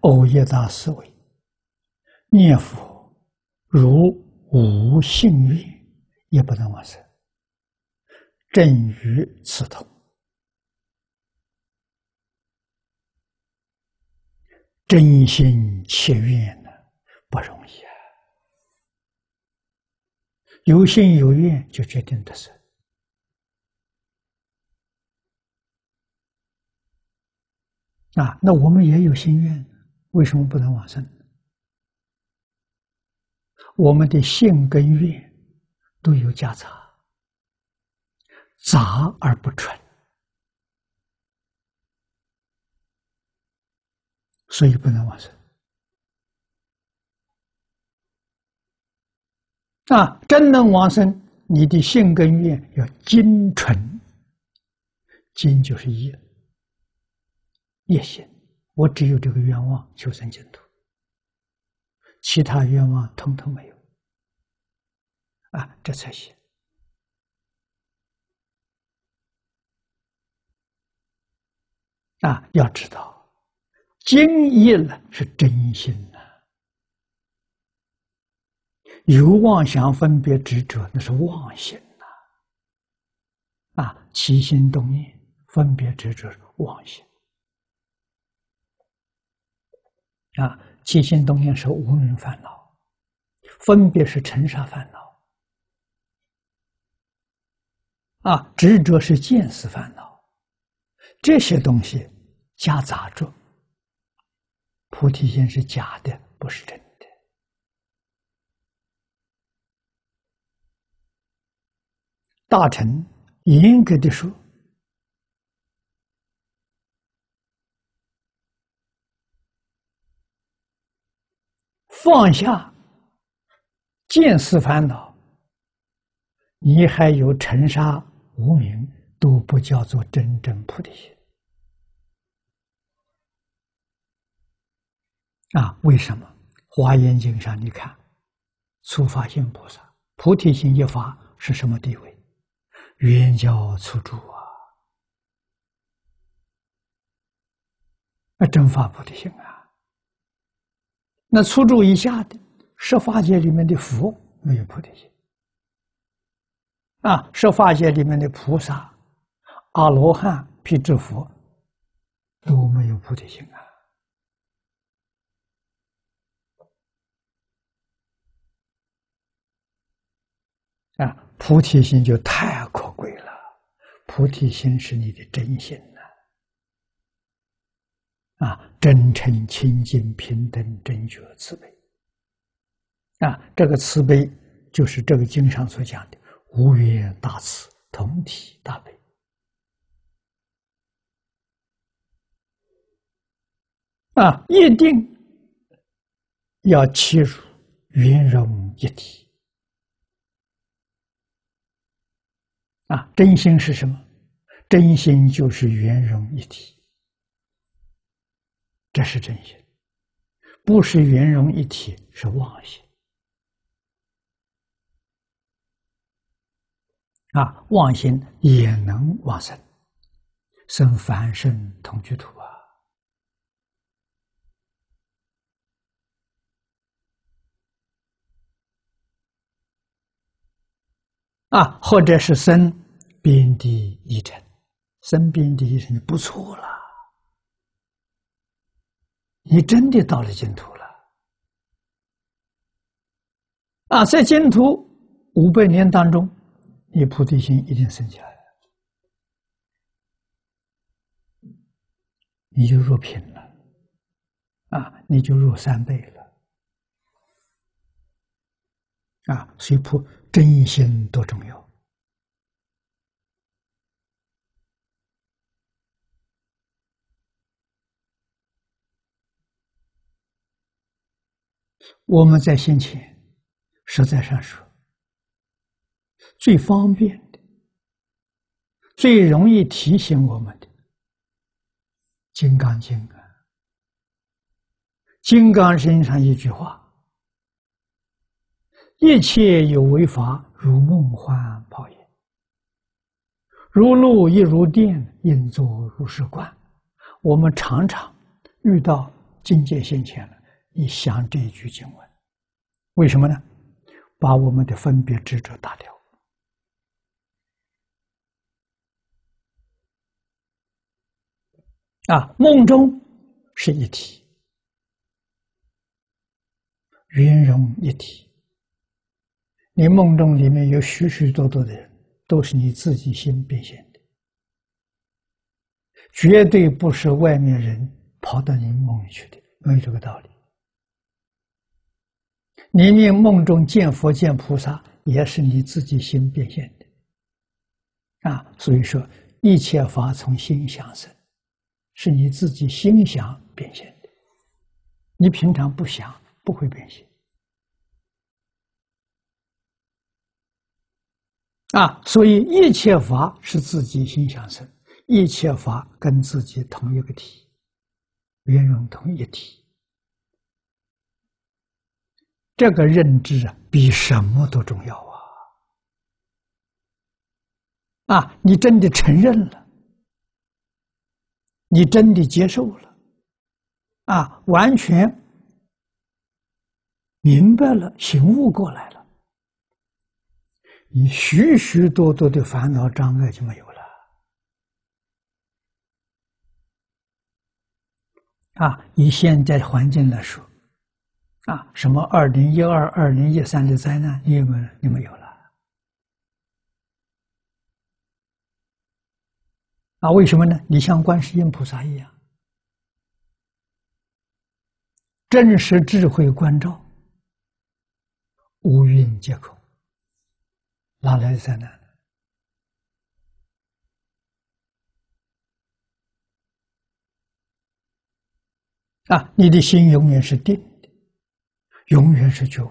欧耶大师为念佛如无信愿，也不能往生。正与此同，真心切愿呢，不容易啊。有心有愿，就决定得生。啊，那我们也有心愿，为什么不能往生？我们的性跟愿都有夹杂，杂而不纯，所以不能往生。啊，真能往生，你的性跟愿要精纯，精就是业。也行，我只有这个愿望求生净土，其他愿望通通没有，啊，这才行。啊，要知道，精意了是真心呐，有妄想分别执着，那是妄心呐。啊，起心动念分别执着妄心。啊，起心动念是无名烦恼，分别是尘沙烦恼，啊，执着是见识烦恼，这些东西夹杂着，菩提心是假的，不是真的。大臣严格的说。放下见思烦恼，你还有尘沙无名，都不叫做真正菩提心啊！为什么？《华严经》上你看，初发心菩萨菩提心一发是什么地位？圆教初住啊！那真发菩提心啊！那初住以下的十法界里面的佛没有菩提心啊，十法界里面的菩萨、阿罗汉、辟支佛都没有菩提心啊！啊，菩提心就太可贵了，菩提心是你的真心。啊，真诚、清净、平等、正觉、慈悲。啊，这个慈悲就是这个经上所讲的无缘大慈、同体大悲。啊，一定要切入圆融一体。啊，真心是什么？真心就是圆融一体。这是真心，不是圆融一体，是妄心。啊，妄心也能往生，生凡圣同居土啊！啊，或者是生边地一尘，生边地一尘不错了。你真的到了净土了啊！在净土五百年当中，你菩提心一定升起来了，你就入品了啊！你就入三倍了啊！所以，菩真心多重要。我们在先前实在上说，最方便的、最容易提醒我们的《金刚经》啊，《金刚经》上一句话：“一切有为法，如梦幻泡影，如露亦如电，应作如是观。”我们常常遇到境界现前了，你想这一句经文，为什么呢？把我们的分别执着打掉。啊，梦中是一体，云容一体。你梦中里面有许许多多的人，都是你自己心变现的，绝对不是外面人跑到你梦里去的，没有这个道理。你命梦中见佛见菩萨，也是你自己心变现的，啊，所以说一切法从心想生。是你自己心想变现的，你平常不想不会变现啊！所以一切法是自己心想生，一切法跟自己同一个体，圆融同一体。这个认知啊，比什么都重要啊！啊，你真的承认了。你真的接受了，啊，完全明白了，醒悟过来了，你许许多多的烦恼障碍就没有了。啊，以现在环境来说，啊，什么二零一二、二零一三的灾难，你有没有？你没有了。啊，为什么呢？你像观世音菩萨一样，真实智慧关照，无蕴皆空，哪来的灾难？啊，你的心永远是定，永远是觉悟